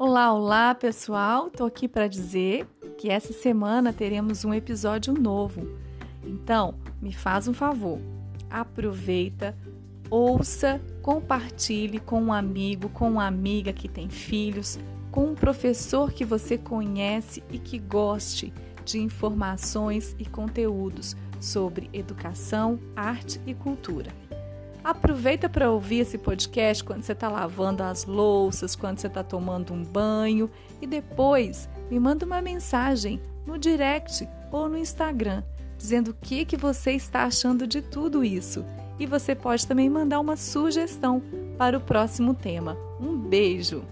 Olá, olá pessoal! Tô aqui para dizer que essa semana teremos um episódio novo. Então, me faz um favor, aproveita, ouça, compartilhe com um amigo, com uma amiga que tem filhos, com um professor que você conhece e que goste de informações e conteúdos sobre educação, arte e cultura. Aproveita para ouvir esse podcast quando você está lavando as louças, quando você está tomando um banho e depois me manda uma mensagem no direct ou no Instagram dizendo o que, que você está achando de tudo isso. E você pode também mandar uma sugestão para o próximo tema. Um beijo!